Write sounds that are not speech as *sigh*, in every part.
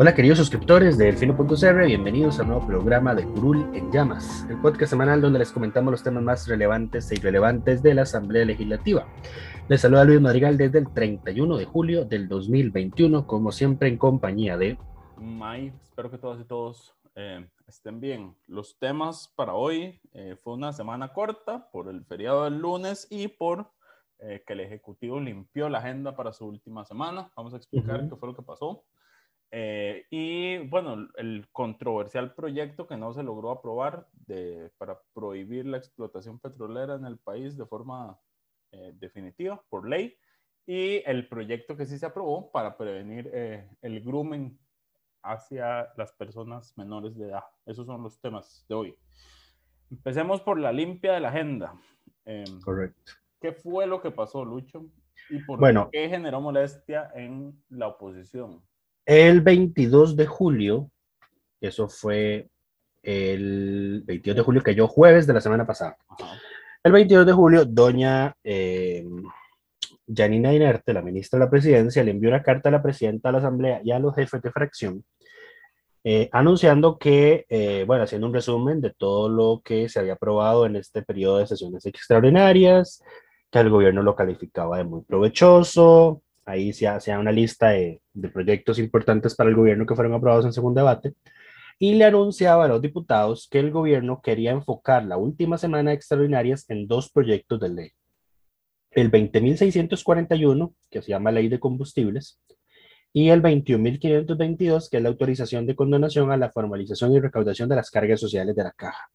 Hola queridos suscriptores de Delfino.cr, bienvenidos a un nuevo programa de Curul en Llamas, el podcast semanal donde les comentamos los temas más relevantes e irrelevantes de la Asamblea Legislativa. Les saluda Luis Madrigal desde el 31 de julio del 2021, como siempre en compañía de... May, espero que todas y todos eh, estén bien. Los temas para hoy eh, fue una semana corta por el feriado del lunes y por eh, que el Ejecutivo limpió la agenda para su última semana. Vamos a explicar qué fue lo que pasó. Eh, y bueno, el controversial proyecto que no se logró aprobar de, para prohibir la explotación petrolera en el país de forma eh, definitiva por ley y el proyecto que sí se aprobó para prevenir eh, el grooming hacia las personas menores de edad. Esos son los temas de hoy. Empecemos por la limpia de la agenda. Em, Correcto. ¿Qué fue lo que pasó, Lucho? ¿Y por bueno, qué generó molestia en la oposición? El 22 de julio, eso fue el 22 de julio, que yo jueves de la semana pasada. El 22 de julio, doña eh, Janina Inerte, la ministra de la Presidencia, le envió una carta a la presidenta de la Asamblea y a los jefes de fracción, eh, anunciando que, eh, bueno, haciendo un resumen de todo lo que se había aprobado en este periodo de sesiones extraordinarias, que el gobierno lo calificaba de muy provechoso, Ahí se hace una lista de, proyectos importantes para el gobierno que fueron aprobados en segundo debate. Y le anunciaba a los diputados que el gobierno quería enfocar la última semana de extraordinarias en dos proyectos de ley. El 20.641, que se llama Ley de Combustibles, y el 21.522, que es la autorización de condonación a la formalización y recaudación de las cargas sociales de la caja.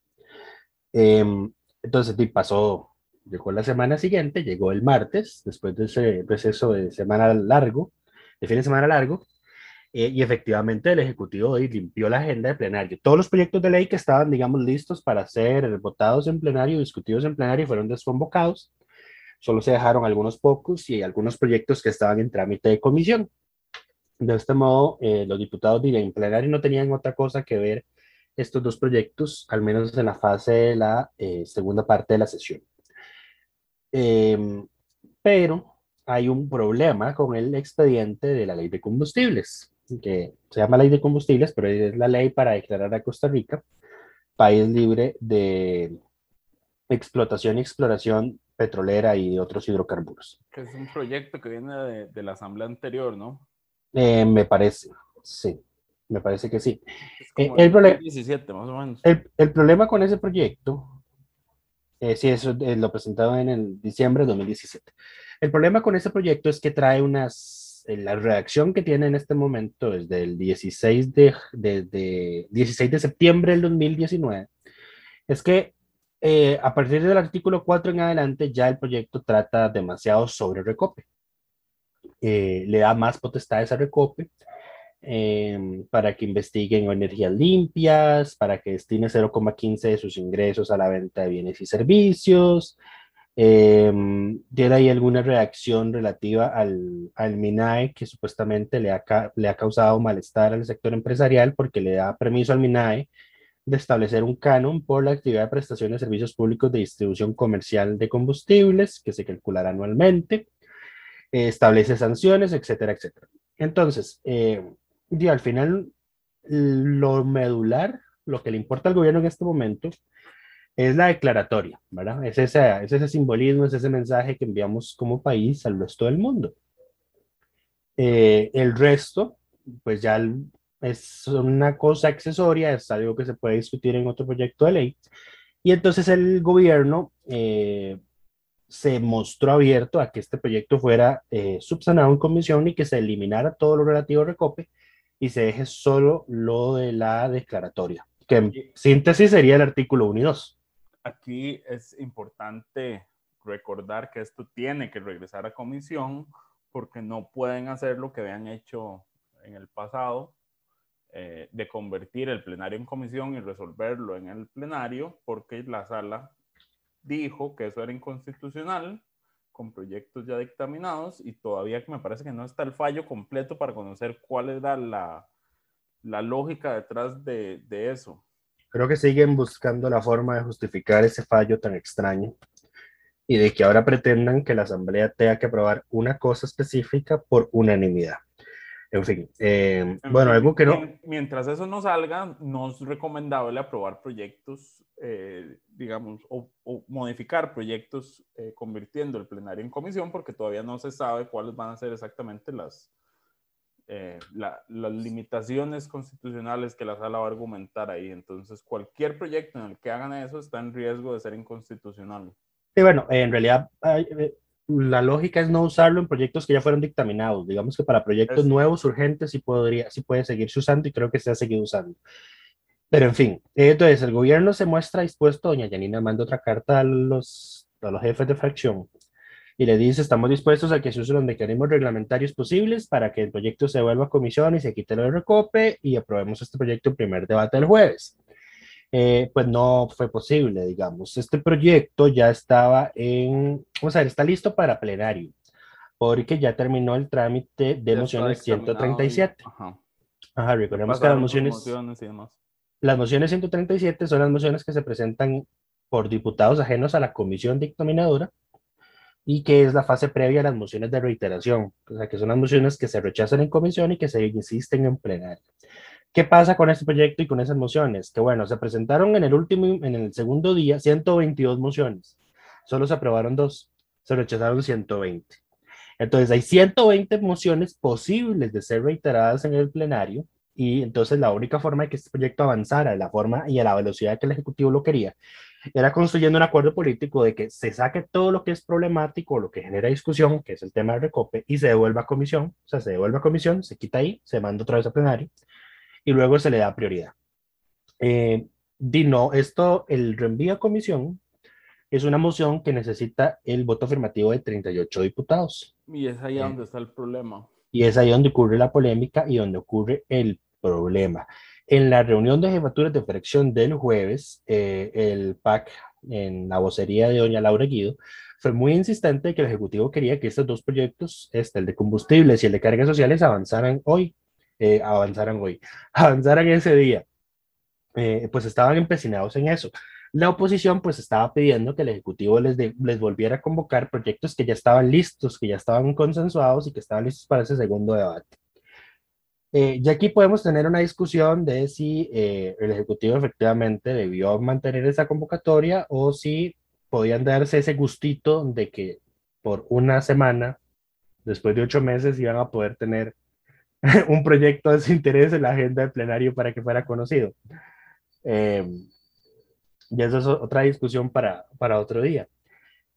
Em, entonces, pasó llegó la semana siguiente, llegó el martes, después de ese proceso de semana largo, de fin de semana largo, eh, y efectivamente el Ejecutivo hoy limpió la agenda de plenario. Todos los proyectos de ley que estaban, digamos, listos para ser votados en plenario, discutidos en plenario, fueron desconvocados. Solo se dejaron algunos pocos y algunos proyectos que estaban en trámite de comisión. De este modo, eh, los diputados en plenario no tenían otra cosa que ver estos dos proyectos, al menos en la fase de la eh, segunda parte de la sesión. Em, pero hay un problema con el expediente de la ley de combustibles, que se llama ley de combustibles, pero es la ley para declarar a Costa Rica país libre de explotación y exploración petrolera y de otros hidrocarburos. Que es un proyecto que viene de, de la asamblea anterior, ¿no? Eh, me parece, sí, me parece que sí. Eh, el, el, 17, más o menos. El, el, problema con ese proyecto eh, sí, eso eh, lo presentaron en el diciembre de 2017. El problema con este proyecto es que trae unas, eh, la redacción que tiene en este momento desde el 16 de, de 16 de septiembre del 2019, es que eh, a partir del artículo 4 en adelante ya el proyecto trata demasiado sobre recope. le da más potestades a recope Em, para que investiguen energías limpias, para que destine 0,15 de sus ingresos a la venta de bienes y servicios. Eh, tiene ahí alguna reacción relativa al, al MINAE que supuestamente le ha, le ha causado malestar al sector empresarial porque le da permiso al MINAE de establecer un canon por la actividad de prestación de servicios públicos de distribución comercial de combustibles que se calculará anualmente, eh, establece sanciones, etcétera, etcétera. Entonces, eh, y al final, lo medular, lo que le importa al gobierno en este momento, es la declaratoria, ¿verdad? Es ese, es ese simbolismo, es ese mensaje que enviamos como país al resto del mundo. Eh, el resto, pues ya es una cosa accesoria, es algo que se puede discutir en otro proyecto de ley. Y entonces el gobierno, eh, se mostró abierto a que este proyecto fuera eh, subsanado en comisión y que se eliminara todo lo relativo a Recope y se deje solo lo de la declaratoria, que en síntesis sería el artículo 1 y 2. Aquí es importante recordar que esto tiene que regresar a comisión porque no pueden hacer lo que habían hecho en el pasado, eh, de convertir el plenario en comisión y resolverlo en el plenario, porque la sala dijo que eso era inconstitucional con proyectos ya dictaminados y todavía me parece que no está el fallo completo para conocer cuál era la, la lógica detrás de, de eso. Creo que siguen buscando la forma de justificar ese fallo tan extraño y de que ahora pretendan que la Asamblea tenga que aprobar una cosa específica por unanimidad. En fin, eh, bueno, algo que no... Mientras eso no salga, no es recomendable aprobar proyectos, eh, digamos, o, modificar proyectos eh, convirtiendo el plenario en comisión porque todavía no se sabe cuáles van a ser exactamente las, las limitaciones constitucionales que la sala va a argumentar ahí. Entonces, cualquier proyecto en el que hagan eso está en riesgo de ser inconstitucional. Sí, bueno, en realidad la lógica es no usarlo en proyectos que ya fueron dictaminados. Digamos que para proyectos nuevos, urgentes, sí, podría, sí puede seguirse usando y creo que se ha seguido usando. Pero en fin, entonces el gobierno se muestra dispuesto, doña Yanina manda otra carta a los, a los jefes de fracción y le dice, estamos dispuestos a que se usen los mecanismos reglamentarios posibles para que el proyecto se vuelva a comisión y se quite lo de recope y aprobemos este proyecto en primer debate el jueves. Eh, pues no fue posible, digamos. Este proyecto ya estaba en, vamos a ver, está listo para plenario, porque ya terminó el trámite de mociones 137. ajá. ajá, recordemos que las mociones, las mociones 137 son las mociones que se presentan por diputados ajenos a la comisión dictaminadora y que es la fase previa a las mociones de reiteración, o sea, que son las mociones que se rechazan en comisión y que se insisten en plenario. ¿Qué pasa con este proyecto y con esas mociones? Que bueno, se presentaron en el último, en el segundo día 122 mociones. Solo se aprobaron dos, se rechazaron 120. Entonces hay 120 mociones posibles de ser reiteradas en el plenario y entonces la única forma de que este proyecto avanzara de la forma y a la velocidad que el Ejecutivo lo quería era construyendo un acuerdo político de que se saque todo lo que es problemático, lo que genera discusión, que es el tema del recope, y se devuelva a comisión, o sea, se devuelve a comisión, se quita ahí, se manda otra vez a plenario, y luego se le da prioridad. Eh, Dino, esto, el reenvío a comisión es una moción que necesita el voto afirmativo de 38 diputados. Y es ahí eh, donde está el problema. Y es ahí donde ocurre la polémica y donde ocurre el problema. En la reunión de jefaturas de fracción del jueves, eh, el PAC, en la vocería de doña Laura Guido, fue muy insistente que el Ejecutivo quería que estos dos proyectos, este, el de combustibles y el de cargas sociales, avanzaran hoy eh, avanzaran hoy, *laughs* avanzaran ese día. Eh, pues estaban empecinados en eso. La oposición pues estaba pidiendo que el Ejecutivo les, les volviera a convocar proyectos que ya estaban listos, que ya estaban consensuados y que estaban listos para ese segundo debate. Eh, y aquí podemos tener una discusión de si el Ejecutivo efectivamente debió mantener esa convocatoria o si podían darse ese gustito de que por una semana, después de ocho meses, iban a poder tener *laughs* un proyecto de su interés en la agenda del plenario para que fuera conocido. Eh, y eso es otra discusión para, para otro día.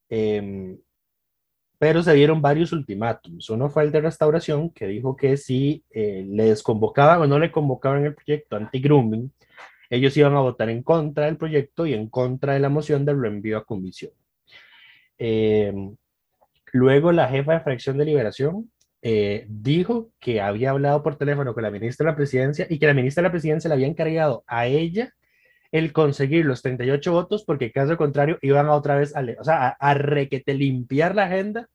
Eh, pero se dieron varios ultimátums. Uno fue el de restauración, que dijo que si eh, les convocaban o no le convocaban el proyecto anti-grooming, ellos iban a votar en contra del proyecto y en contra de la moción del reenvío a comisión. Eh, luego la jefa de fracción de liberación eh, dijo que había hablado por teléfono con la ministra de la presidencia y que la ministra de la presidencia le había encargado a ella el conseguir los 38 votos porque caso contrario iban a otra vez a, o sea, a, requete limpiar la agenda,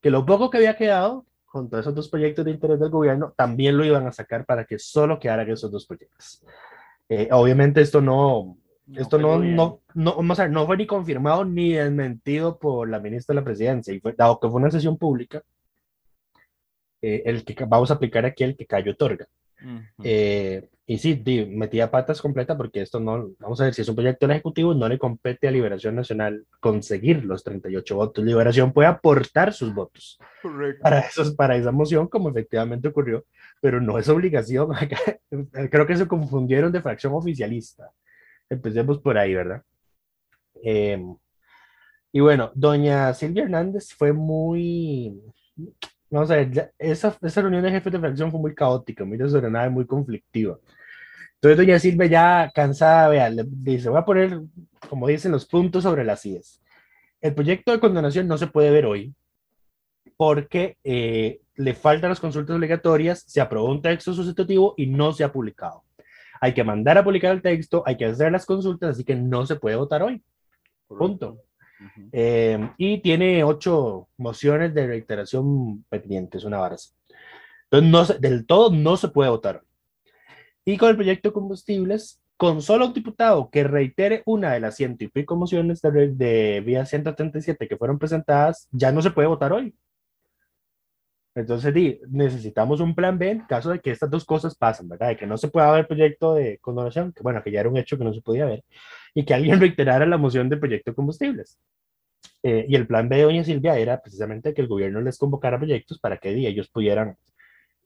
que lo poco que había quedado con todos esos dos proyectos de interés del gobierno también lo iban a sacar para que solo quedaran esos dos proyectos. Eh, obviamente esto no, esto no, no, no, no, no fue ni confirmado ni desmentido por la ministra de la presidencia, y fue, dado que fue una sesión pública, eh, el que vamos a aplicar aquí el que cayó otorga. Eh, y sí, metía patas completa porque esto no, vamos a ver, si es un proyecto del Ejecutivo, no le compete a Liberación Nacional conseguir los 38 votos. Liberación puede aportar sus votos para, esos, para esa moción, como efectivamente ocurrió, pero no es obligación. *laughs* Creo que se confundieron de fracción oficialista. Empecemos por ahí, ¿verdad? Eh, Y bueno, doña Silvia Hernández fue muy, vamos a ver, ya- esa, esa reunión de jefes de fracción fue muy caótica, muy desordenada y muy conflictiva. Entonces doña Silvia ya cansada, vea, le dice, voy a poner, como dicen, los puntos sobre las IES. El proyecto de condonación no se puede ver hoy porque eh, le faltan las consultas obligatorias, se aprobó un texto sustitutivo y no se ha publicado. Hay que mandar a publicar el texto, hay que hacer las consultas, así que no se puede votar hoy. Punto. Ujú. Eh, y tiene ocho mociones de reiteración pendientes, una vara. Entonces, no se- del todo no se puede votar. Y con el proyecto de combustibles, con solo un diputado que reitere una de las ciento y pico mociones de, de vía 137 que fueron presentadas, ya no se puede votar hoy. Entonces, di, necesitamos un plan B en caso de que estas dos cosas pasen, ¿verdad? De que no se pueda ver proyecto de condonación, que bueno, que ya era un hecho que no se podía ver, y que alguien *laughs* reiterara la moción del proyecto de combustibles. Eh, y el plan B de doña Silvia era precisamente que el gobierno les convocara proyectos para que ellos pudieran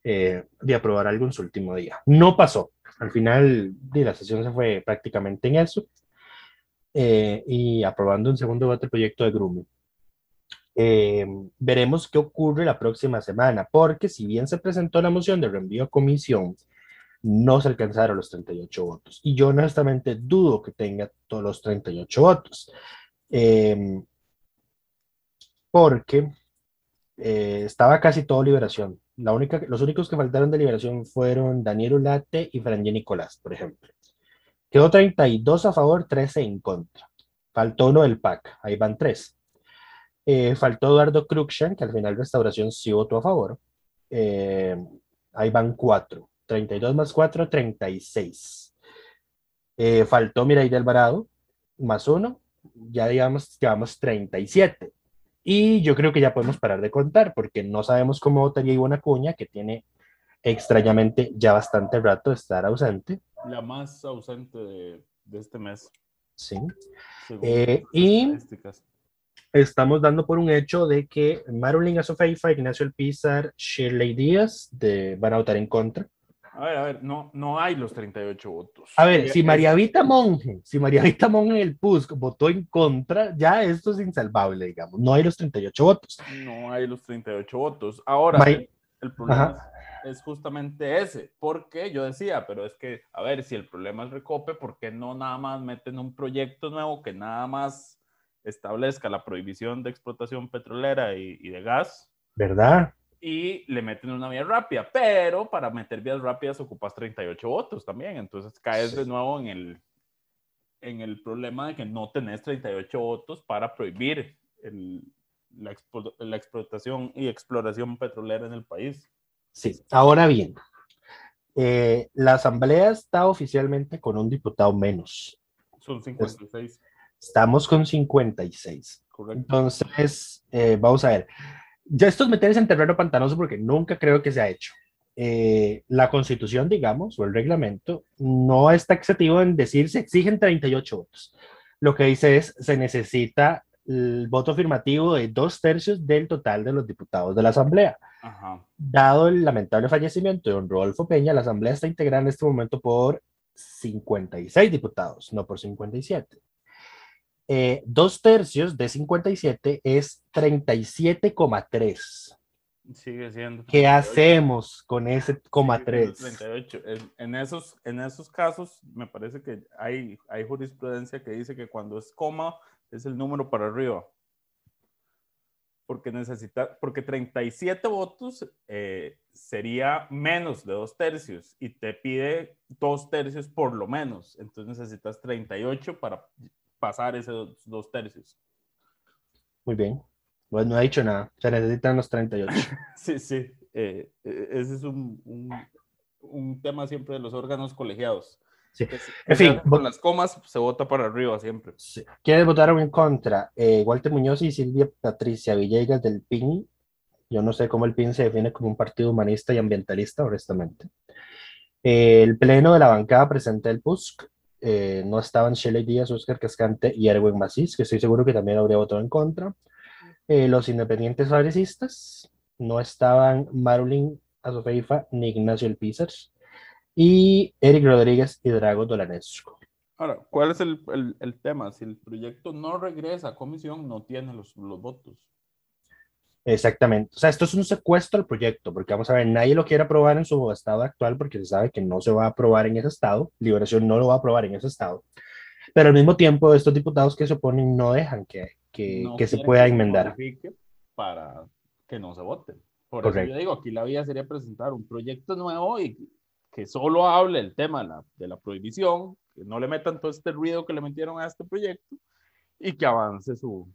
eh, de aprobar algo en su último día. No pasó. Al final di, la sesión se fue prácticamente en eso eh, y aprobando un segundo debate el proyecto de Grumo. Eh, veremos qué ocurre la próxima semana, porque si bien se presentó la moción de reenvío a comisión, no se alcanzaron los 38 votos. Y yo honestamente dudo que tenga todos los 38 votos. Eh, porque eh, estaba casi todo liberación. La única, los únicos que faltaron de liberación fueron Daniel Ulate y Franje Nicolás, por ejemplo. Quedó 32 a favor, 13 en contra. Faltó uno del PAC, ahí van tres. Eh, faltó Eduardo Cruxan, que al final Restauración sí votó a favor. Eh, ahí van cuatro. 32 más 4, 36. Eh, faltó del Alvarado, más uno. Ya digamos, llevamos 37. Y yo creo que ya podemos parar de contar, porque no sabemos cómo votaría Ivonne Acuña, que tiene extrañamente ya bastante rato de estar ausente. La más ausente de, de este mes. Sí. Eh, y-. Estamos dando por un hecho de que Marolín Azofeifa, Ignacio Alpizar, Shirley Díaz de, van a votar en contra. A ver, a ver, no, no hay los 38 votos. A ver, si María Vita Monge, si María Vita Monge en el PUSC votó en contra, ya esto es insalvable, digamos. No hay los 38 votos. No hay los 38 votos. Ahora, May- el, el problema es, es justamente ese. Porque yo decía, pero es que, a ver, si el problema es recope, ¿por qué no nada más meten un proyecto nuevo que nada más establezca la prohibición de explotación petrolera y, y de gas? ¿Verdad? Y le meten una vía rápida, pero para meter vías rápidas ocupas 38 votos también, entonces caes Sí. de nuevo en el, en el problema de que no tenés 38 votos para prohibir el- la, expo- la explotación y exploración petrolera en el país. Sí. Ahora bien, eh, la asamblea está oficialmente con un diputado menos. Son 56, Estamos con 56. correcto. Entonces, eh, vamos a ver. Ya esto es meterse en terreno pantanoso porque nunca creo que se ha hecho. Eh, la constitución, digamos, o el reglamento, no está exceptivo en decir se exigen 38 votos. Lo que dice es se necesita el voto afirmativo de dos tercios del total de los diputados de la Asamblea. Ajá. Dado el lamentable fallecimiento de don Rodolfo Peña, la Asamblea está integrada en este momento por 56 diputados, no por 57. Eh, dos tercios de 57 es 37,3. Sigue siendo. ¿Qué 38. hacemos con ese coma Sigue siendo 3? 38. En, en esos, en esos casos, me parece que hay, hay jurisprudencia que dice que cuando es coma es el número para arriba. Porque necesita, porque 37 votos eh, sería menos de dos tercios y te pide dos tercios por lo menos. Entonces necesitas 38 para pasar esos dos, tercios. Muy bien. Pues no ha dicho nada. Se necesitan los 38. *laughs* Sí, sí. eh, eh, ese es un, un, un tema siempre de los órganos colegiados. Sí. En fin, con las comas se vota para arriba siempre. Sí. ¿Quiénes votaron en contra? Eh, Walter Muñoz y Silvia Patricia Villegas del PIN. Yo no sé cómo el PIN se define como un partido humanista y ambientalista, honestamente. Eh, el pleno de la bancada presente del PUSC. Eh, no estaban Shelley Díaz, Oscar Cascante y Erwin Macís, que estoy seguro que también habría votado en contra. Eh, los independientes fabricistas. No estaban Marulín Azofeifa ni Ignacio El. Y Eric Rodríguez y Drago Dolanescu. Ahora, ¿cuál es el, el, el, tema? Si el proyecto no regresa a comisión, no tiene los, los votos. Exactamente. O sea, esto es un secuestro al proyecto, porque vamos a ver, nadie lo quiere aprobar en su estado actual porque se sabe que no se va a aprobar en ese estado. Liberación no lo va a aprobar en ese estado. Pero al mismo tiempo, estos diputados que se oponen no dejan que, que, No que se pueda se enmendar. modifique Para que no se vote. Por Correcto. eso yo digo, aquí la vía sería presentar un proyecto nuevo y que solo hable el tema de la, de la prohibición, que no le metan todo este ruido que le metieron a este proyecto y que avance su,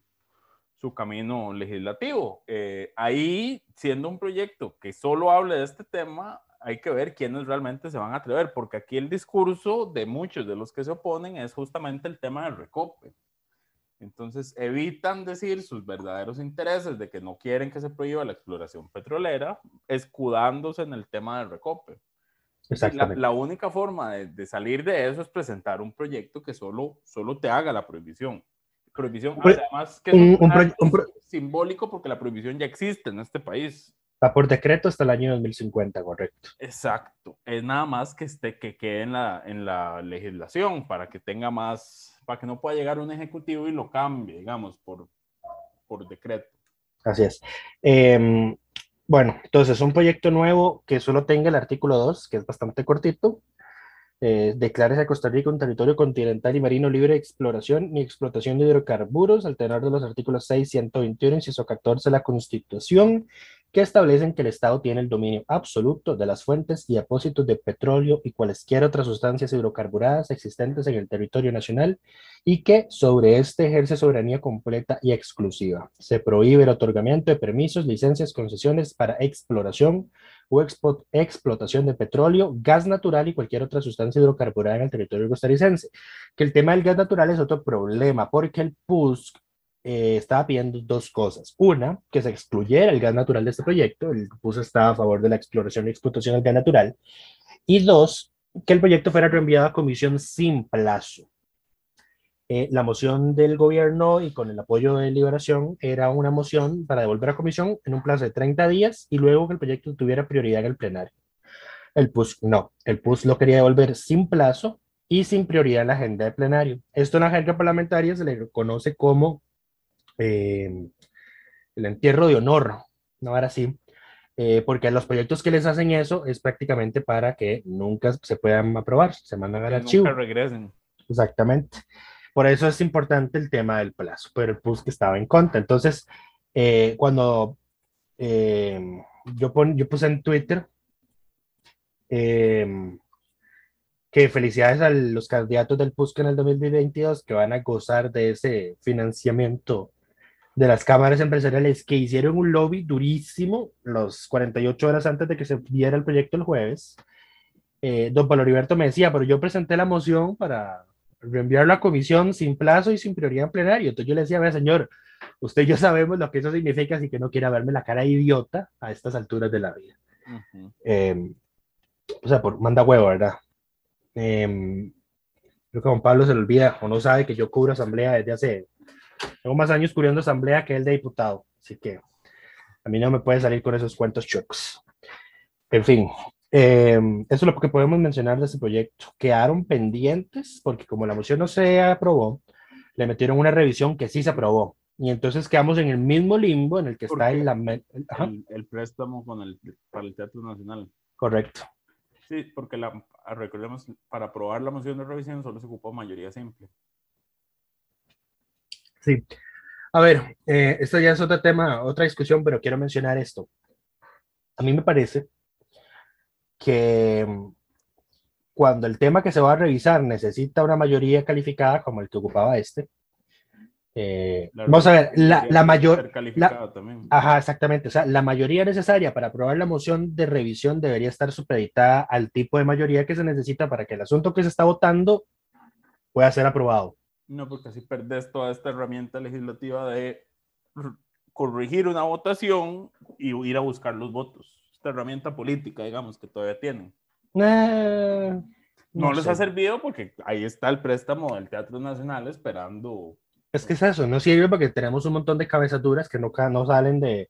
su camino legislativo. Eh, ahí, siendo un proyecto que solo hable de este tema, hay que ver quiénes realmente se van a atrever, porque aquí el discurso de muchos de los que se oponen es justamente el tema del recope. Entonces evitan decir sus verdaderos intereses de que no quieren que se prohíba la exploración petrolera, escudándose en el tema del recope. La, única forma de, de salir de eso es presentar un proyecto que solo, solo te haga la prohibición. Prohibición, Pues, además que es un- un, un pro- un pro- simbólico porque la prohibición ya existe en este país. Va por decreto hasta el año 2050, correcto. Exacto. Es nada más que, esté, que quede en la, en la legislación para que tenga más, para que no pueda llegar un ejecutivo y lo cambie, digamos, por, por decreto. Así es. Em, bueno, entonces un proyecto nuevo que solo tenga el artículo 2, que es bastante cortito. Eh, a Costa Rica un territorio continental y marino libre de exploración ni explotación de hidrocarburos, al tenor de los artículos 6, 121, inciso 14 de la Constitución, que establecen que el Estado tiene el dominio absoluto de las fuentes y depósitos de petróleo y cualesquiera otras sustancias hidrocarburadas existentes en el territorio nacional y que sobre este ejerce soberanía completa y exclusiva. Se prohíbe el otorgamiento de permisos, licencias, concesiones para exploración o explotación de petróleo, gas natural y cualquier otra sustancia hidrocarburada en el territorio costarricense. Que el tema del gas natural es otro problema, porque el PUSC eh, estaba pidiendo dos cosas. Una, que se excluyera el gas natural de este proyecto. El PUSC estaba a favor de la exploración y explotación del gas natural. Y dos, que el proyecto fuera reenviado a comisión sin plazo. Eh, la moción del gobierno y con el apoyo de Liberación era una moción para devolver a comisión en un plazo de 30 días y luego que el proyecto tuviera prioridad en el plenario. El PUS no, el PUS lo quería devolver sin plazo y sin prioridad en la agenda de plenario. Esto en la jerga parlamentaria se le conoce como eh, el entierro de honor, no era así, eh, porque los proyectos que les hacen eso es prácticamente para que nunca se puedan aprobar, se mandan al archivo. nunca regresen. Exactamente. Por eso es importante el tema del plazo, pero el PUS que estaba en contra. Entonces, eh, cuando eh, yo, pon- yo puse en Twitter que felicidades a los candidatos del PUSC en el 2022 que van a gozar de ese financiamiento de las cámaras empresariales que hicieron un lobby durísimo los 48 horas antes de que se viera el proyecto el jueves. Eh, don Pablo Heriberto me decía, pero yo presenté la moción para reenviarlo a comisión sin plazo y sin prioridad en plenario. Entonces yo le decía, vea señor, usted y yo sabemos lo que eso significa, así que no quiera verme la cara de idiota a estas alturas de la vida. Ujú. Eh, o sea, por, manda huevo, ¿verdad? Eh, creo que a Juan Pablo se le olvida o no sabe que yo cubro asamblea desde hace, tengo más años cubriendo asamblea que el de diputado, así que a mí no me puede salir con esos cuentos chucos. En fin, eh, eso es lo que podemos mencionar de ese proyecto. Quedaron pendientes porque como la moción no se aprobó, le metieron una revisión que sí se aprobó. Y entonces quedamos en el mismo limbo en el que ¿Por está el, El, el préstamo con el, para el Teatro Nacional. correcto. Sí, porque la, recordemos, para aprobar la moción de revisión solo se ocupó mayoría simple. Sí. A ver, eh, esto ya es otro tema, otra discusión, pero quiero mencionar esto. A mí me parece que mm, cuando el tema que se va a revisar necesita una mayoría calificada como el que ocupaba este, eh, vamos a ver, la, la mayor. Ajá, exactamente. O sea, la mayoría necesaria para aprobar la moción de revisión debería estar supeditada al tipo de mayoría que se necesita para que el asunto que se está votando pueda ser aprobado. No, porque así perdés toda esta herramienta legislativa de corregir una votación y ir a buscar los votos. Esta herramienta política, digamos, que todavía tienen. Eh, No, les sé. ha servido porque ahí está el préstamo del Teatro Nacional esperando. Es que es eso, no sirve porque tenemos un montón de cabezas duras que no, no salen de,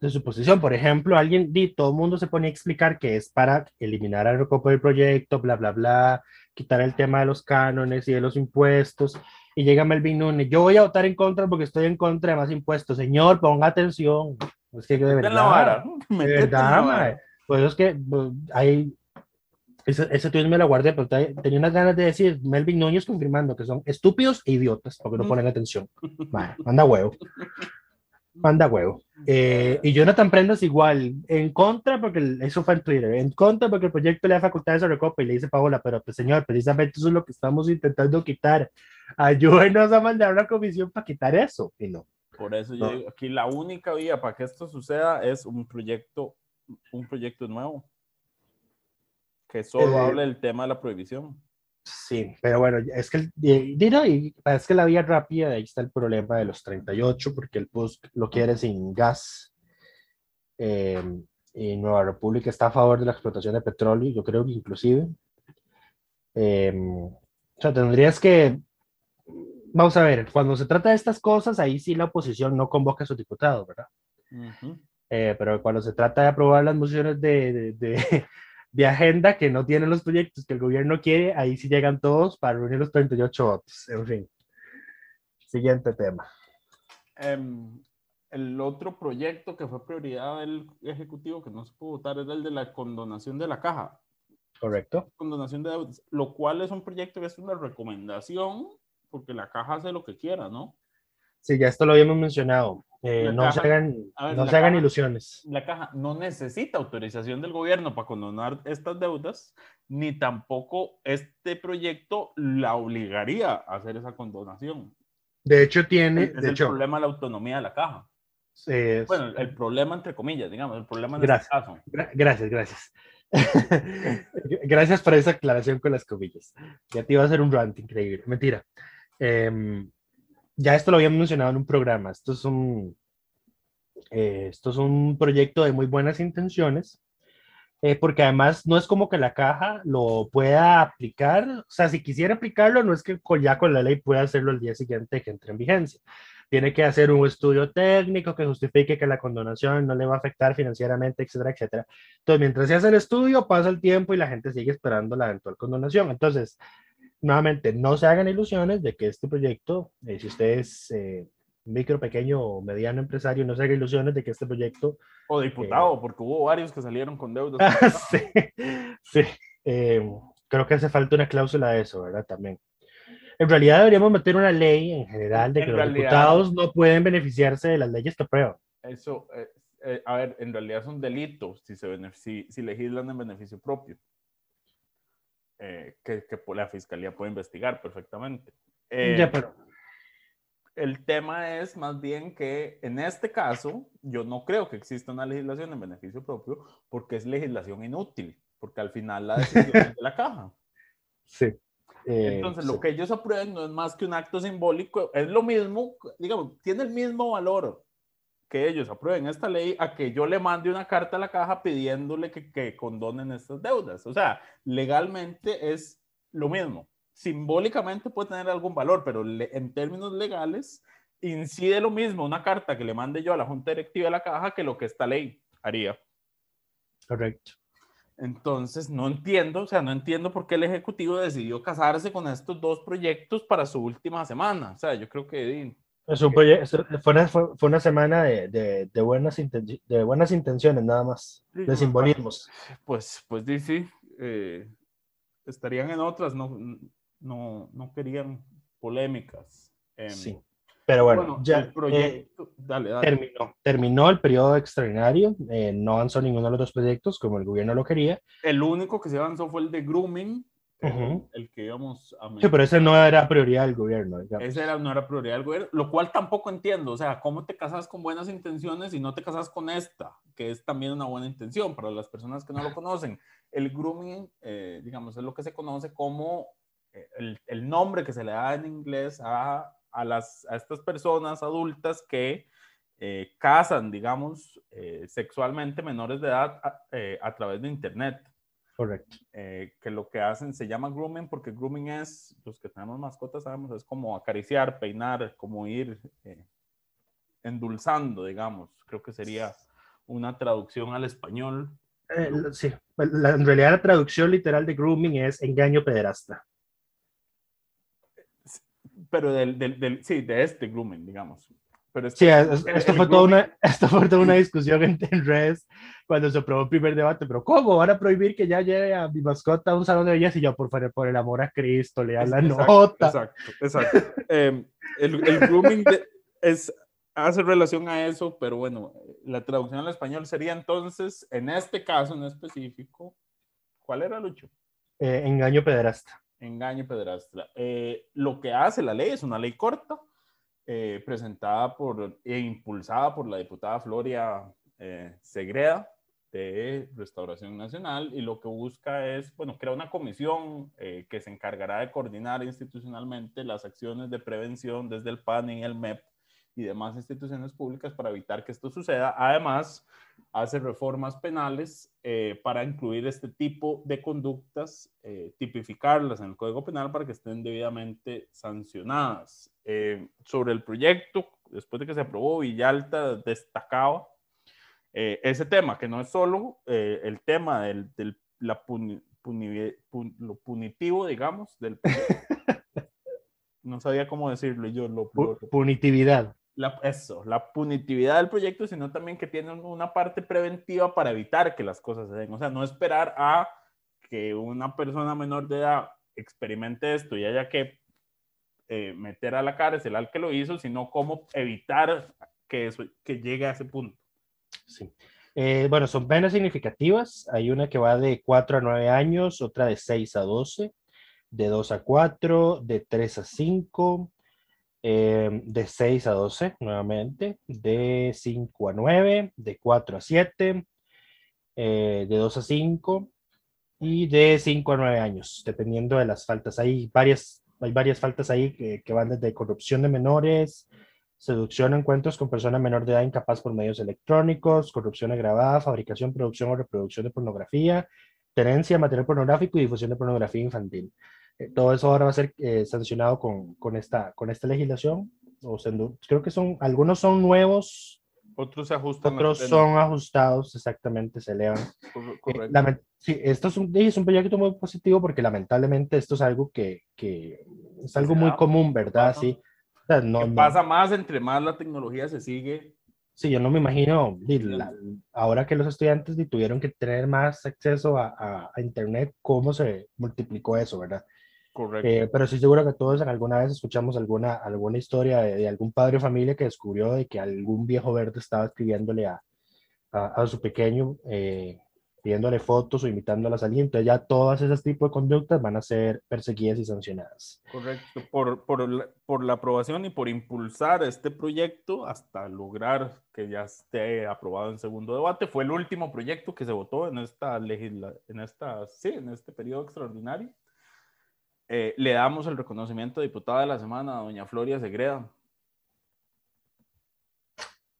de su posición. Por ejemplo, alguien, di, todo el mundo se pone a explicar que es para eliminar al recopo del proyecto, bla, bla, bla, quitar el tema de los cánones y de los impuestos. Y llega Melvin Núñez, yo voy a votar en contra porque estoy en contra de más impuestos. Señor, ponga atención. Es que de verdad, la vara. de verdad, la mae. Pues es que pues, hay. Ese, ese tuit me lo guardé, pero te- tenía unas ganas de decir Melvin Núñez confirmando que son estúpidos e idiotas porque no ponen atención. Mae, manda huevo. *laughs* Manda huevo. Eh, y Jonathan Prendas igual, en contra, porque el- eso fue en Twitter, en contra porque el proyecto le da facultades a Recopa y le dice Paola, pero pues señor, precisamente eso es lo que estamos intentando quitar. Ayúdenos a mandar una comisión para quitar eso. Y no. Por eso yo No. digo, aquí la única vía para que esto suceda es un proyecto, un proyecto nuevo. Que solo Eh, hable del tema de la prohibición. Sí, pero bueno, es que, y, y no, y es que la vía rápida, ahí está el problema de los 38, porque el PUSC lo quiere sin gas. eh, y Nueva República está a favor de la explotación de petróleo, yo creo que inclusive. Eh, o sea, tendrías que, vamos a ver, cuando se trata de estas cosas, ahí sí la oposición no convoca a sus diputados, ¿verdad? Ujú. Eh, pero cuando se trata de aprobar las mociones de, de, de- de agenda que no tienen los proyectos que el gobierno quiere, ahí sí llegan todos para reunir los 38 votos. En fin. Siguiente tema. Em, el otro proyecto que fue prioridad del Ejecutivo que no se pudo votar era el de la condonación de la caja. ¿Correcto? Condonación de deudas, lo cual es un proyecto que es una recomendación porque la caja hace lo que quiera, ¿no? Sí, ya esto lo habíamos mencionado. Eh, no se hagan, ver, no se hagan ilusiones. la caja no necesita autorización del gobierno para condonar estas deudas, ni tampoco este proyecto la obligaría a hacer esa condonación. De hecho, tiene, Es de el hecho, problema de la autonomía de la caja. eh, Bueno, el- problema entre comillas, digamos, el problema en Gracias. este caso. gra- gracias, gracias. *laughs* gracias por esa aclaración con las comillas. Ya te iba a hacer un rant increíble. Mentira. Em, ya esto lo habíamos mencionado en un programa. Esto es un, eh, esto es un proyecto de muy buenas intenciones, eh, porque además no es como que la caja lo pueda aplicar. O sea, si quisiera aplicarlo, no es que ya con la ley pueda hacerlo el día siguiente que entre en vigencia. Tiene que hacer un estudio técnico que justifique que la condonación no le va a afectar financieramente, etcétera, etcétera. Entonces, mientras se hace el estudio, pasa el tiempo y la gente sigue esperando la eventual condonación. Entonces, nuevamente, no se hagan ilusiones de que este proyecto, eh, si usted es eh, micro, pequeño o mediano empresario, no se hagan ilusiones de que este proyecto... O diputado, *laughs* porque hubo varios que salieron con deudas. *laughs* sí, sí. Eh, creo que hace falta una cláusula de eso, ¿verdad? También. En realidad deberíamos meter una ley en general de En que los realidad- diputados no pueden beneficiarse de las leyes que aprueban. Eso, eh, eh, a ver, en realidad es un delito si, se si, si legislan en beneficio propio. Eh, que, que la fiscalía puede investigar perfectamente. Eh, Ya, pero... El tema es más bien que en este caso yo no creo que exista una legislación en beneficio propio porque es legislación inútil, porque al final la decisión es de la caja. *laughs* Sí. Eh, Entonces, sí. lo que ellos aprueben no es más que un acto simbólico, es lo mismo, digamos, tiene el mismo valor que ellos aprueben esta ley a que yo le mande una carta a la caja pidiéndole que, que condonen estas deudas. O sea, legalmente es lo mismo. Simbólicamente puede tener algún valor, pero le- en términos legales incide lo mismo una carta que le mande yo a la junta directiva de la caja que lo que esta ley haría. Correcto. Entonces, no entiendo, o sea, no entiendo por qué el Ejecutivo decidió casarse con estos dos proyectos para su última semana. O sea, yo creo que Es un proye- es- fue, una, fue, una semana de, de, de buenas inten- de buenas intenciones, nada más, Sí, de simbolismos. pues, pues sí, eh, estarían en otras, no, no, no querían polémicas. Em, Sí. Pero bueno, bueno, ya el eh, proyecto, dale, dale. terminó, terminó el periodo extraordinario, eh, no avanzó ninguno de los dos proyectos como el gobierno lo quería. El único que se avanzó fue el de grooming, el- Ujú. el, que íbamos a Sí, pero ese no era prioridad del gobierno. digamos. Esa era, no era prioridad del gobierno, lo cual tampoco entiendo. O sea, ¿cómo te casas con buenas intenciones y no te casas con esta? Que es también una buena intención para las personas que no lo conocen. El grooming, eh, digamos, es lo que se conoce como eh, el, el nombre que se le da en inglés a, a, las, a estas personas adultas que eh, casan, digamos, eh, sexualmente menores de edad a, eh, a través de Internet Correcto. Eh, que lo que hacen se llama grooming porque grooming es, los que tenemos mascotas sabemos, es como acariciar, peinar, como ir eh, endulzando, digamos. Creo que sería una traducción al español. Eh, sí, en realidad la traducción literal de grooming es engaño pederasta. Pero del, del sí, de este grooming, digamos. Pero Sí, este- es- el- esto el fue, toda una, *laughs* esto fue toda una discusión en, en redes cuando se aprobó el primer debate. Pero ¿cómo van a prohibir que ya lleve a mi mascota a un salón de belleza? Y yo, por, por el amor a Cristo, le dan la Exacto, nota. Exacto, exacto. Eh, el, el grooming de- es, hace relación a eso, pero bueno, la traducción al español sería entonces, en este caso en específico, ¿cuál era, Lucho? Eh, engaño pederasta. Engaño pedrastra. Eh, lo que hace la ley es una ley corta, eh, presentada por e impulsada por la diputada Floria eh, Segreda de Restauración Nacional y lo que busca es, bueno, crear una comisión eh, que se encargará de coordinar institucionalmente las acciones de prevención desde el PAN y el MEP y demás instituciones públicas para evitar que esto suceda. Además, hace reformas penales eh, para incluir este tipo de conductas, eh, tipificarlas en el Código Penal para que estén debidamente sancionadas. Eh, sobre el proyecto, después de que se aprobó, Villalta destacaba eh, ese tema, que no es solo eh, el tema del, del- la puni- puni- pun- lo punitivo, digamos, del *laughs* no sabía cómo decirlo yo lo, lo- punitividad. La, eso, la punitividad del proyecto, sino también que tiene un- una parte preventiva para evitar que las cosas se den. O sea, no esperar a que una persona menor de edad experimente esto y haya que eh, meter a la cárcel al que lo hizo, sino cómo evitar que, eso, que llegue a ese punto. Sí. Eh, bueno, son penas significativas. Hay una que va de 4 a 9 años, otra de 6 a 12, de 2 a 4, de 3 a 5, eh, de 6 a 12 nuevamente, de 5 a 9, de 4 a 7, eh, de 2 a 5 y de 5 a 9 años, dependiendo de las faltas. Hay varias, hay varias faltas ahí que, van desde corrupción de menores, seducción o encuentros con persona menor de edad incapaz por medios electrónicos, corrupción agravada, fabricación, producción o reproducción de pornografía, tenencia de material pornográfico y difusión de pornografía infantil. Eh, todo eso ahora va a ser eh, sancionado con, con, esta, con esta legislación. O creo que son, algunos son nuevos, Otros se ajustan. otros son ajustados, exactamente, se elevan. Eh, Correcto. lament- sí, esto es un, es un proyecto muy positivo porque lamentablemente esto es algo que, que es algo muy común, ¿verdad? Sí. O sea, no, no- pasa más entre más la tecnología se sigue. Sí, yo no me imagino, la- ahora que los estudiantes di, tuvieron que tener más acceso a, a- a Internet, cómo se multiplicó eso, ¿verdad? Correcto. Eh, pero estoy seguro que todos en alguna vez escuchamos alguna, alguna historia de, de algún padre o familia que descubrió de que algún viejo verde estaba escribiéndole a, a, a su pequeño, eh, pidiéndole fotos o invitándola a salir. Entonces ya todas esas tipos de conductas van a ser perseguidas y sancionadas. Correcto, por, por, la, por la aprobación y por impulsar este proyecto hasta lograr que ya esté aprobado en segundo debate. Fue el último proyecto que se votó en esta legisla, en esta, sí, en este periodo extraordinario. Eh, le damos el reconocimiento de diputada de la semana a doña Floria Segreda.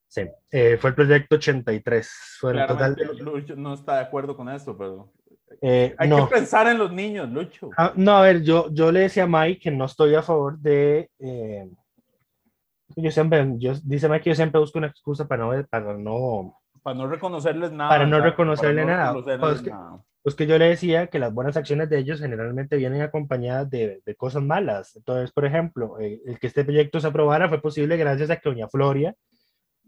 Sí, eh, fue el proyecto 83. Fue el total Lucho no está de acuerdo con esto, pero eh, hay no. que pensar en los niños, Lucho. Ah, no, a ver, yo, yo le decía a Mike que no estoy a favor de... yo siempre, yo, dice Mike que yo siempre busco una excusa para no, para no... Para no reconocerles nada. Para no reconocerle Para no nada. reconocerles Pues que- nada. Pues que yo le decía que las buenas acciones de ellos generalmente vienen acompañadas de, de cosas malas. Entonces, por ejemplo, eh, el que este proyecto se aprobara fue posible gracias a que Doña Floria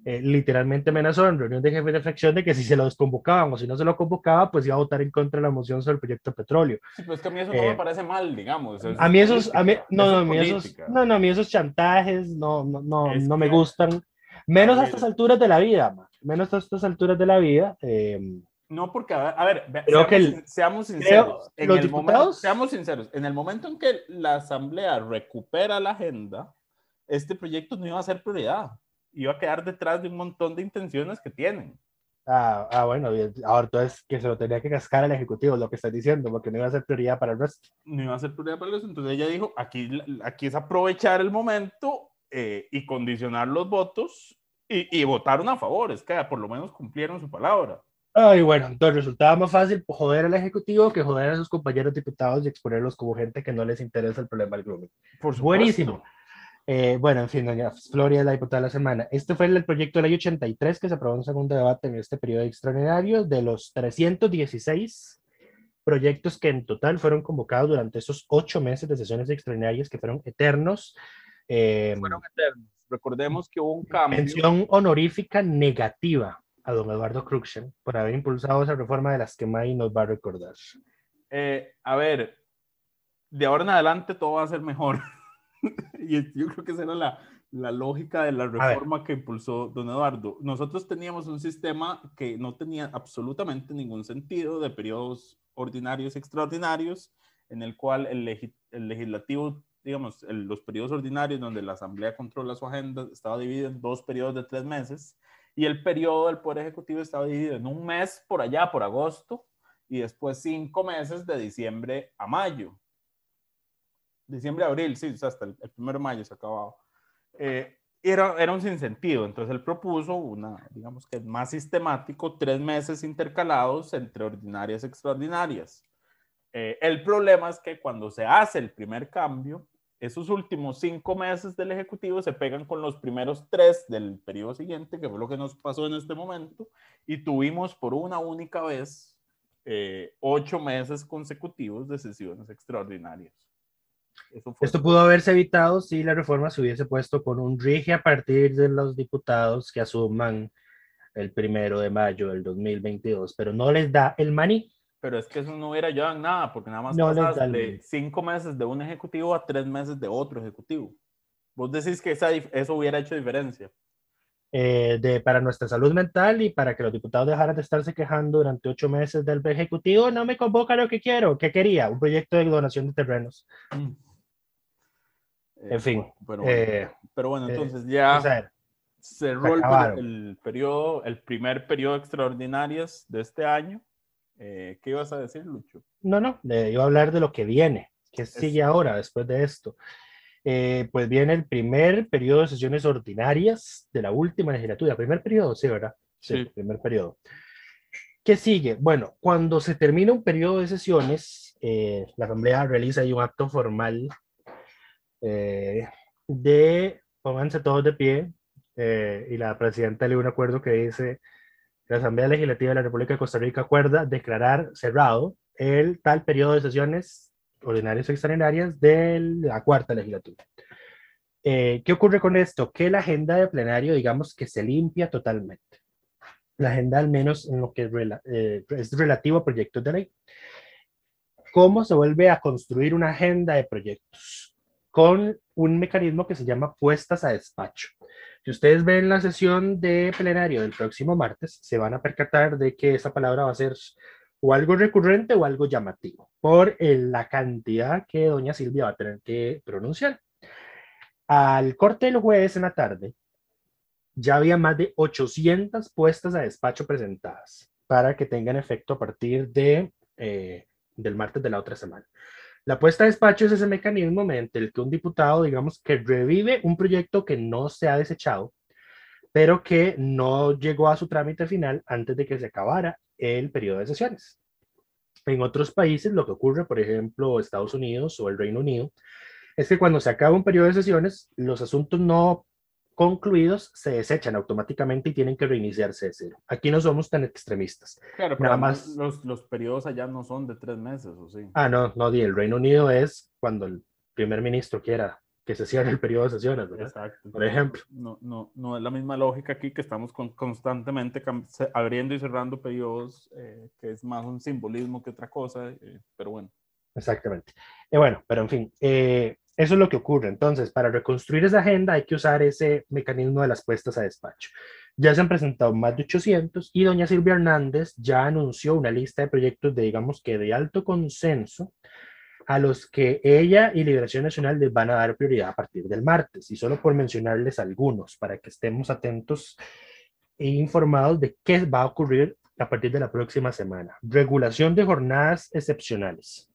eh, literalmente amenazó en reunión de jefes de fracción de que si se lo desconvocaban o si no se lo convocaba, pues iba a votar en contra de la moción sobre el proyecto petróleo. Sí, pues que a mí eso no Eh, me parece mal, digamos. A mí esos, a mí, no, no, a mí esos, no, no, a mí esos chantajes no, no, no, Es no me gustan. Menos A estas alturas de la vida, ma. menos a estas alturas de la vida. eh, No, porque, a ver, a ver, ve- Creo seamos, que el- seamos sinceros. En los el momento, diputados- seamos sinceros. En el momento en que la Asamblea recupera la agenda, este proyecto no iba a ser prioridad. Iba a quedar detrás de un montón de intenciones que tienen. ah, ah, bueno, ahora entonces que se lo tenía que cascar al Ejecutivo, lo que estás diciendo, porque no iba a ser prioridad para el resto. No iba a ser prioridad para eso. Entonces ella dijo, aquí, aquí es aprovechar el momento eh, y condicionar los votos y, y votaron a favor. Es que por lo menos cumplieron su palabra. Ay, bueno, entonces resultaba más fácil joder al Ejecutivo que joder a sus compañeros diputados y exponerlos como gente que no les interesa el problema del grooming. Por supuesto. Buenísimo. Eh, bueno, en fin, doña Floria es la diputada de la semana. Este fue el proyecto de ley 83 que se aprobó en segundo debate en este periodo extraordinario. De los 316 proyectos que en total fueron convocados durante esos ocho meses de sesiones extraordinarias que fueron eternos, Eh, Fueron eternos. Recordemos que hubo un cambio. mención honorífica negativa a don Eduardo Cruxen por haber impulsado esa reforma de las que May nos va a recordar. Eh, a ver, de ahora en adelante todo va a ser mejor. *laughs* y yo creo que esa era la, la lógica de la reforma que impulsó don Eduardo. Nosotros teníamos un sistema que no tenía absolutamente ningún sentido de periodos ordinarios extraordinarios, en el cual el, legi- el legislativo, digamos, el- los periodos ordinarios donde la Asamblea controla su agenda, estaba dividido en dos periodos de tres meses, y el periodo del Poder Ejecutivo estaba dividido en un mes por allá, por agosto, y después cinco meses de diciembre a mayo. Diciembre a abril, sí, o sea, hasta el, el primero de mayo se acababa. Eh, era, era un sinsentido, entonces él propuso una, digamos que más sistemático, tres meses intercalados entre ordinarias y extraordinarias. Eh, el problema es que cuando se hace el primer cambio, esos últimos cinco meses del Ejecutivo se pegan con los primeros tres del periodo siguiente, que fue lo que nos pasó en este momento, y tuvimos por una única vez eh, ocho meses consecutivos de sesiones extraordinarias. Eso fue Esto pudo haberse evitado si la reforma se hubiese puesto con un rige a partir de los diputados que asuman el primero de mayo del 2022, pero no les da el maní. Pero es que eso no hubiera ayudado en nada, porque nada más No pasas de cinco meses de un ejecutivo a tres meses de otro ejecutivo. Vos decís que esa eso hubiera hecho diferencia. eh, de, para nuestra salud mental y para que los diputados dejaran de estarse quejando durante ocho meses del Ejecutivo, no me convoca lo que quiero. ¿Qué quería? Un proyecto de donación de terrenos. Eh, En fin, Pero, eh, pero bueno, eh, entonces ya cerró el, el periodo, el primer periodo extraordinarias de este año. Eh, ¿Qué ibas a decir, Lucho? no, no, le iba a hablar de lo que viene, que sigue ahora después de esto. Eh, pues viene el primer periodo de sesiones ordinarias de la última legislatura. Primer periodo, sí, ¿verdad? Sí, Sí. primer periodo. ¿Qué sigue? Bueno, cuando se termina un periodo de sesiones, eh, la Asamblea realiza ahí un acto formal eh, de, pónganse todos de pie, eh, y la presidenta lee un acuerdo que dice, la Asamblea Legislativa de la República de Costa Rica acuerda declarar cerrado el tal periodo de sesiones ordinarias o extraordinarias de la cuarta legislatura. Eh, ¿Qué ocurre con esto? Que la agenda de plenario, digamos que se limpia totalmente. La agenda, al menos en lo que rela- eh, es relativo a proyectos de ley. ¿Cómo se vuelve a construir una agenda de proyectos? Con un mecanismo que se llama puestas a despacho. Si ustedes ven la sesión de plenario del próximo martes, se van a percatar de que esa palabra va a ser o algo recurrente o algo llamativo, por la cantidad que doña Silvia va a tener que pronunciar. Al corte del jueves en la tarde, ya había más de 800 puestas a despacho presentadas para que tengan efecto a partir de, eh, del martes de la otra semana. La puesta a despacho es ese mecanismo mediante el que un diputado, digamos, que revive un proyecto que no se ha desechado, pero que no llegó a su trámite final antes de que se acabara el periodo de sesiones. En otros países, lo que ocurre, por ejemplo, Estados Unidos o el Reino Unido, es que cuando se acaba un periodo de sesiones, los asuntos no concluidos se desechan automáticamente y tienen que reiniciarse de cero. Aquí no somos tan extremistas. Claro, pero Nada más- los, los periodos allá no son de tres meses, ¿o sí? Ah, no, no, di, el Reino Unido es cuando el primer ministro quiera que se cierre el periodo de sesiones, ¿verdad? Exacto. Por ejemplo. No, no, no es la misma lógica aquí que estamos con- constantemente abriendo y cerrando periodos, eh, que es más un simbolismo que otra cosa, eh, pero bueno. Exactamente. Eh, bueno, pero en fin, eh, eso es lo que ocurre. Entonces, para reconstruir esa agenda hay que usar ese mecanismo de las puestas a despacho. Ya se han presentado más de 800 y doña Silvia Hernández ya anunció una lista de proyectos de, digamos que de alto consenso a los que ella y Liberación Nacional les van a dar prioridad a partir del martes. Y solo por mencionarles algunos, para que estemos atentos e informados de qué va a ocurrir a partir de la próxima semana. Regulación de jornadas excepcionales.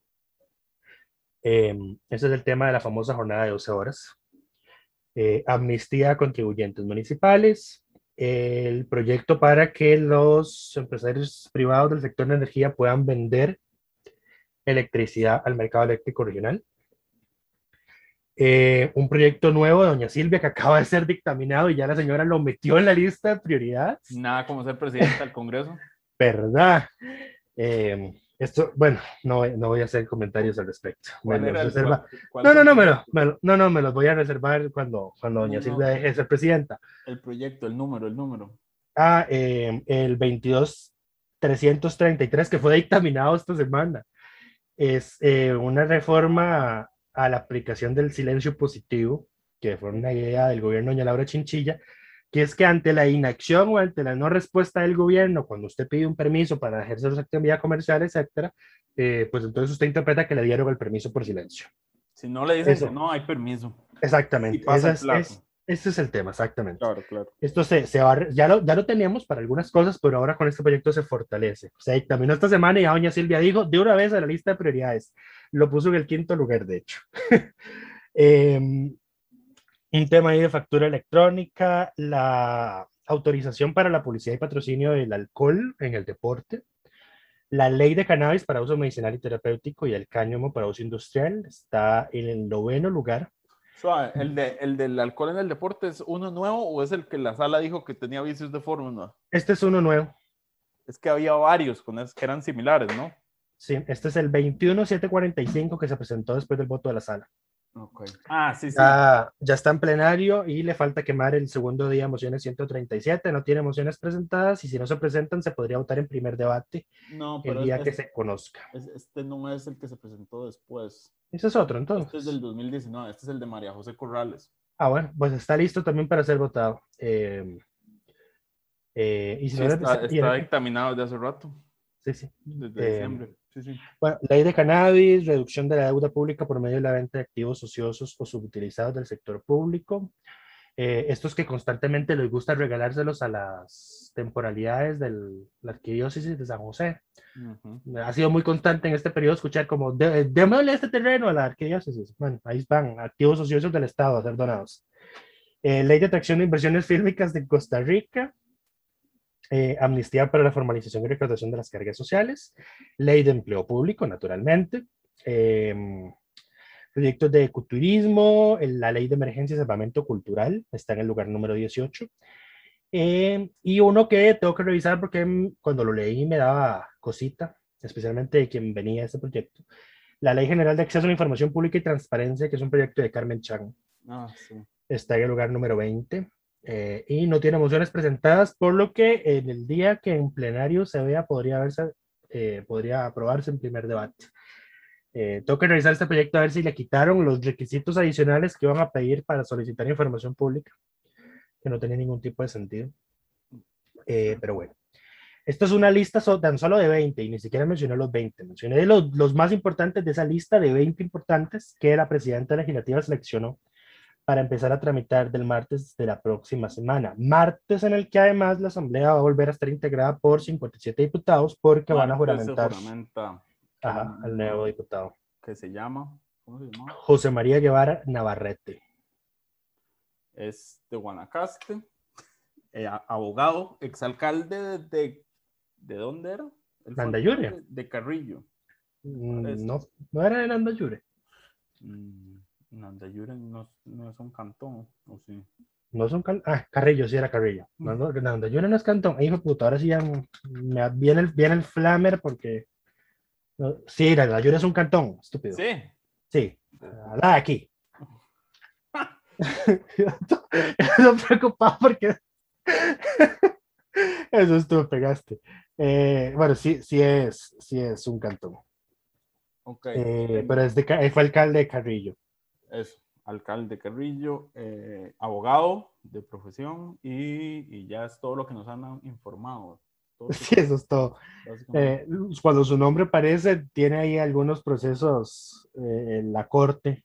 Eh, ese es el tema de la famosa jornada de 12 horas. Eh, amnistía a contribuyentes municipales. El proyecto para que los empresarios privados del sector de energía puedan vender electricidad al mercado eléctrico regional. Eh, un proyecto nuevo de doña Silvia que acaba de ser dictaminado y ya la señora lo metió en la lista de prioridades. Nada como ser presidenta del Congreso. *laughs* ¿Verdad? Eh, Esto, bueno, no, no voy a hacer comentarios al respecto. Me ¿Cuál los era el reserva- cuál- cuál No, no, no, me lo- me lo- no, no, me los voy a reservar cuando, cuando doña no. Silvia deje de ser presidenta. El proyecto, el número, el número. Ah, eh, el 22-333 que fue dictaminado esta semana. Es eh, una reforma a la aplicación del silencio positivo, que fue una idea del gobierno de doña Laura Chinchilla, que es que ante la inacción o ante la no respuesta del gobierno, cuando usted pide un permiso para ejercer su actividad comercial, etcétera, eh, pues entonces usted interpreta que le dieron el permiso por silencio. Si no le dicen Eso. que no, hay permiso. Exactamente. Y pasa esa el es- ese es el tema, exactamente. Claro, claro. Esto se, se va, ya, lo, ya lo teníamos para algunas cosas, pero ahora con este proyecto se fortalece. Se dictaminó esta semana y doña Silvia dijo de una vez a la lista de prioridades. Lo puso en el quinto lugar, de hecho. *laughs* Em, un tema ahí de factura electrónica, la autorización para la publicidad y patrocinio del alcohol en el deporte, la ley de cannabis para uso medicinal y terapéutico y el cáñamo para uso industrial está en el noveno lugar. Suave, ¿el, de, ¿El del alcohol en el deporte es uno nuevo o es el que la sala dijo que tenía vicios de fórmula? Este es uno nuevo. Es que había varios con que eran similares, ¿no? Sí, este es el 21745 que se presentó después del voto de la sala. Ok. Ah, sí, sí. Ya, ya está en plenario y le falta quemar el segundo día mociones 137. No tiene mociones presentadas y si no se presentan se podría votar en primer debate No, el pero día es- que es- se conozca. es- este no es el que se presentó después. Ese es otro Este es entonces. del 2019. Este es el de María José Corrales. Ah, bueno, pues está listo también para ser votado. Eh, eh, y si Sí, no le- está, está dictaminado desde hace rato, sí, sí. desde Eh, diciembre. Sí, sí. Bueno, ley de cannabis, reducción de la deuda pública por medio de la venta de activos ociosos o subutilizados del sector público. Eh, estos que constantemente les gusta regalárselos a las temporalidades de la arquidiócesis de San José. Ujú. Ha sido muy constante en este periodo escuchar como, "De- démosle este terreno a la arquidiócesis. Bueno, ahí van, activos ociosos del Estado a ser donados. Eh, ley de atracción de inversiones fílmicas de Costa Rica. Eh, amnistía para la formalización y recaudación de las cargas sociales. Ley de empleo público, naturalmente. Em, proyectos de ecoturismo. La ley de emergencia y salvamento cultural está en el lugar número 18. Eh, y uno que tengo que revisar porque mm, cuando lo leí me daba cosita, especialmente de quien venía a este proyecto. La Ley General de Acceso a la Información Pública y Transparencia, que es un proyecto de Carmen Chan, Ah, sí. está en el lugar número 20 eh, y no tiene mociones presentadas, por lo que en el día que en plenario se vea podría, verse, eh, podría aprobarse en primer debate. Eh, tengo que revisar este proyecto a ver si le quitaron los requisitos adicionales que iban a pedir para solicitar información pública, que no tenía ningún tipo de sentido. Eh, pero bueno, esto es una lista so- tan solo de 20 y ni siquiera mencioné los 20, mencioné los, los más importantes de esa lista de 20 importantes que la presidenta legislativa seleccionó para empezar a tramitar del martes de la próxima semana. Martes en el que además la Asamblea va a volver a estar integrada por 57 diputados porque van a juramentar juramenta, ajá, al nuevo diputado. que se llama, ¿cómo se llama? José María Guevara Navarrete. Es de Guanacaste, eh, abogado, exalcalde de, de, ¿de dónde era? Alcalde De Carrillo. Mm. No, no era de Nandayure. Mm, Landayure no, no es un cantón, ¿o sí? No son cal- ah, Carrillo, sí era Carrillo. No, no, no es cantón. Ay, hijo de puta, ahora sí ya me viene el, viene el flamer porque. no, sí, Nandayure es un cantón, estúpido. Sí. Sí, la de aquí. *laughs* Yo estoy preocupado porque eso es tú pegaste. Eh, bueno, sí, sí es, sí es un cantón. Ok. Eh, pero es de, fue alcalde de Carrillo. Eso, alcalde Carrillo, eh, abogado de profesión y, y ya es todo lo que nos han informado. Todo *laughs* Sí, eso es todo. Eh, cuando su nombre aparece, tiene ahí algunos procesos eh, en la corte.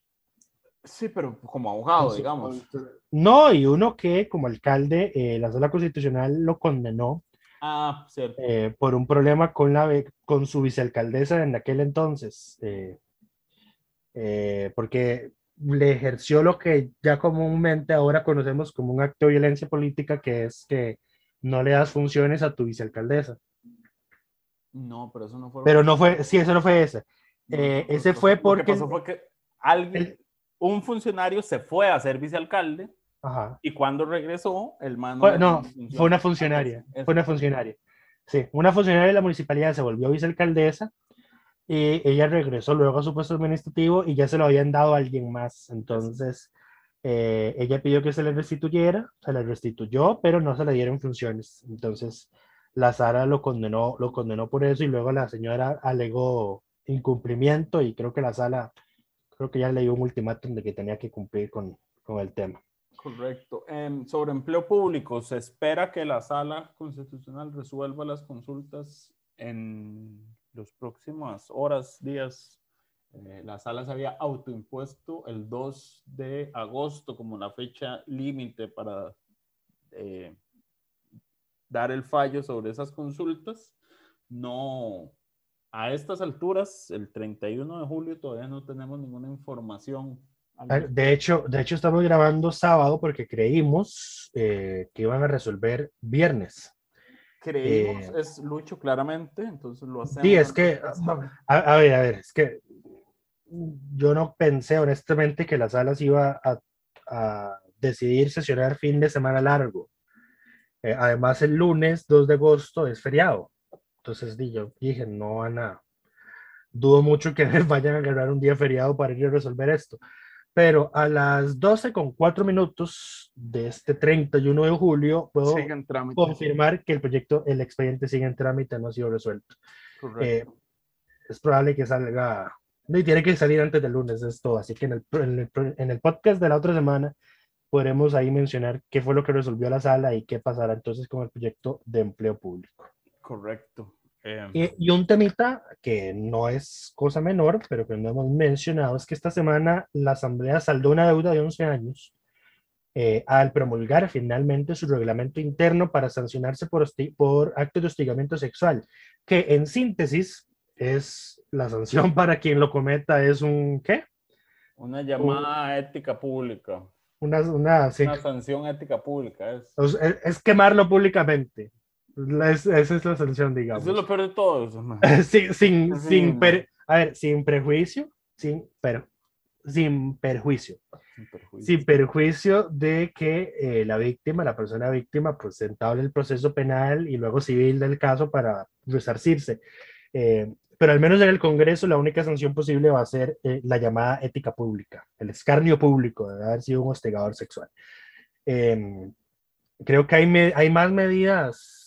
sí, pero como abogado, digamos. No, y uno que como alcalde, la sala constitucional lo condenó Ah, cierto. por un problema con, la, con su vicealcaldesa en aquel entonces, porque le ejerció lo que ya comúnmente ahora conocemos como un acto de violencia política, que es que no le das funciones a tu vicealcaldesa. No, pero eso no fue. Pero no fue, sí, eso no fue ese. No, eh, ese fue lo que porque- pasó fue que alguien, El- un funcionario se fue a ser vicealcalde Ajá. y cuando regresó, el man Fue- no, fue una funcionaria. Fue una funcionaria. Sí, una funcionaria de la municipalidad se volvió vicealcaldesa y ella regresó luego a su puesto administrativo y ya se lo habían dado a alguien más. Entonces, eh, ella pidió que se le restituyera, se le restituyó, pero no se le dieron funciones. Entonces, la Sara lo condenó, lo condenó por eso y luego la señora alegó incumplimiento y creo que la sala, creo que ya le dio un ultimátum de que tenía que cumplir con, con el tema. Correcto. Em, sobre empleo público, se espera que la sala constitucional resuelva las consultas en las próximas horas, días. Eh, la sala se había autoimpuesto el 2 de agosto como la fecha límite para eh, dar el fallo sobre esas consultas. No, a estas alturas, el 31 de julio, todavía no tenemos ninguna información. De hecho, de hecho, estamos grabando sábado porque creímos eh, que iban a resolver viernes. Creímos, eh, es Lucho, claramente, entonces lo hacemos. Sí, es que, a, ver, a ver, es que yo no pensé honestamente que la sala se iba a, a decidir sesionar fin de semana largo. Eh, además, el lunes 2 de agosto es feriado. Entonces yo dije, no van a, dudo mucho que *laughs* vayan a agarrar un día feriado para ir a resolver esto. Pero a las 12 con 4 minutos de este 31 de julio puedo confirmar que el proyecto, el expediente sigue en trámite, no ha sido resuelto. Eh, es probable que salga, y tiene que salir antes del lunes, es todo. Así que en el, en el, en el podcast de la otra semana podremos ahí mencionar qué fue lo que resolvió la sala y qué pasará entonces con el proyecto de empleo público. Correcto. Em, y, un temita que no es cosa menor, pero que no hemos mencionado, es que esta semana la Asamblea saldó una deuda de 11 años eh, al promulgar finalmente su reglamento interno para sancionarse por, por actos de hostigamiento sexual, que en síntesis es la sanción *laughs* para quien lo cometa es un ¿qué? Una llamada ética pública. Una, una, sanción ética pública. Es. es, quemarlo públicamente. Esa es la sanción, digamos. Eso es lo peor de todo. *laughs* sin, sin, sin a ver, sin prejuicio, sin, pero, sin perjuicio. Sin perjuicio, de que eh, la víctima, la persona víctima, pues entable el proceso penal y luego civil del caso para resarcirse. Eh, pero al menos en el Congreso la única sanción posible va a ser eh, la llamada ética pública, el escarnio público de haber sido un hostigador sexual. Em, creo que hay, hay más medidas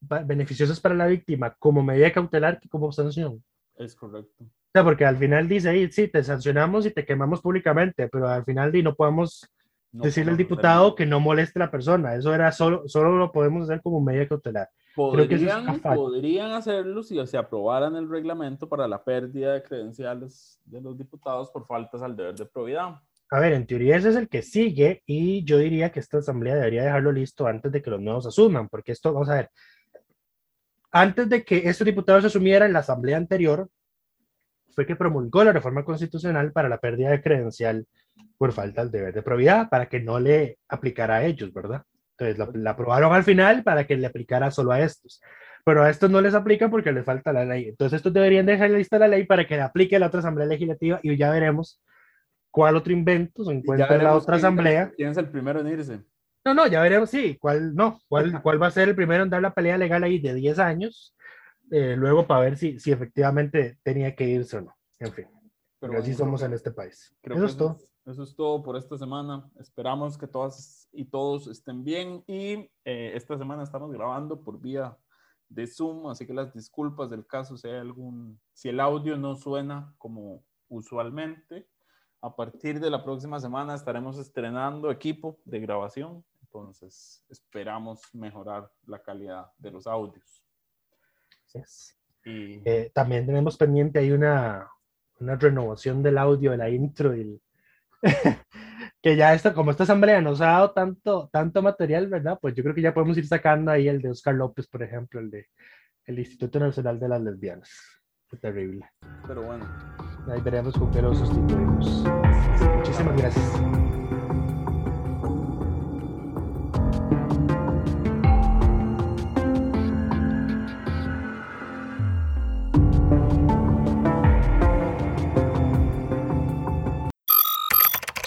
beneficiosas para la víctima como medida cautelar que como sanción. Es correcto. O sea, porque al final dice, sí, te sancionamos y te quemamos públicamente, pero al final no podemos decirle al diputado que no moleste a la persona. Eso era solo, solo lo podemos hacer como medida cautelar. Podrían, podrían hacerlo si se aprobaran el reglamento para la pérdida de credenciales de los diputados por faltas al deber de probidad. A ver, en teoría ese es el que sigue y yo diría que esta asamblea debería dejarlo listo antes de que los nuevos asuman, porque esto, vamos a ver, antes de que estos diputados asumieran la asamblea anterior, fue que promulgó la reforma constitucional para la pérdida de credencial por falta al deber de probidad, para que no le aplicara a ellos, ¿verdad? Entonces la, aprobaron al final para que le aplicara solo a estos. Pero a estos no les aplica porque les falta la ley. Entonces estos deberían dejar lista la ley para que le aplique a la otra asamblea legislativa y ya veremos cuál otro invento se encuentra en la otra asamblea. ¿Quién es el primero en irse? No, no, ya veremos, sí, cuál no, cuál, cuál va a ser el primero en dar la pelea legal ahí de 10 años, eh, luego para ver si, si efectivamente tenía que irse o no. En fin, pero así somos en este país. Eso es todo. Eso es todo por esta semana. Esperamos que todas y todos estén bien y eh, esta semana estamos grabando por vía de Zoom, así que las disculpas del caso si hay algún, si el audio no suena como usualmente. A partir de la próxima semana estaremos estrenando equipo de grabación, entonces esperamos mejorar la calidad de los audios. Y... Eh, también tenemos pendiente ahí una, una renovación del audio de la intro y *laughs* que ya esto, como esta asamblea nos ha dado tanto, tanto material, ¿verdad? Pues yo creo que ya podemos ir sacando ahí el de Oscar López, por ejemplo, el de el Instituto Nacional de las Lesbianas. Qué terrible. Pero bueno. Ahí veremos con qué lo sustituimos. Muchísimas gracias.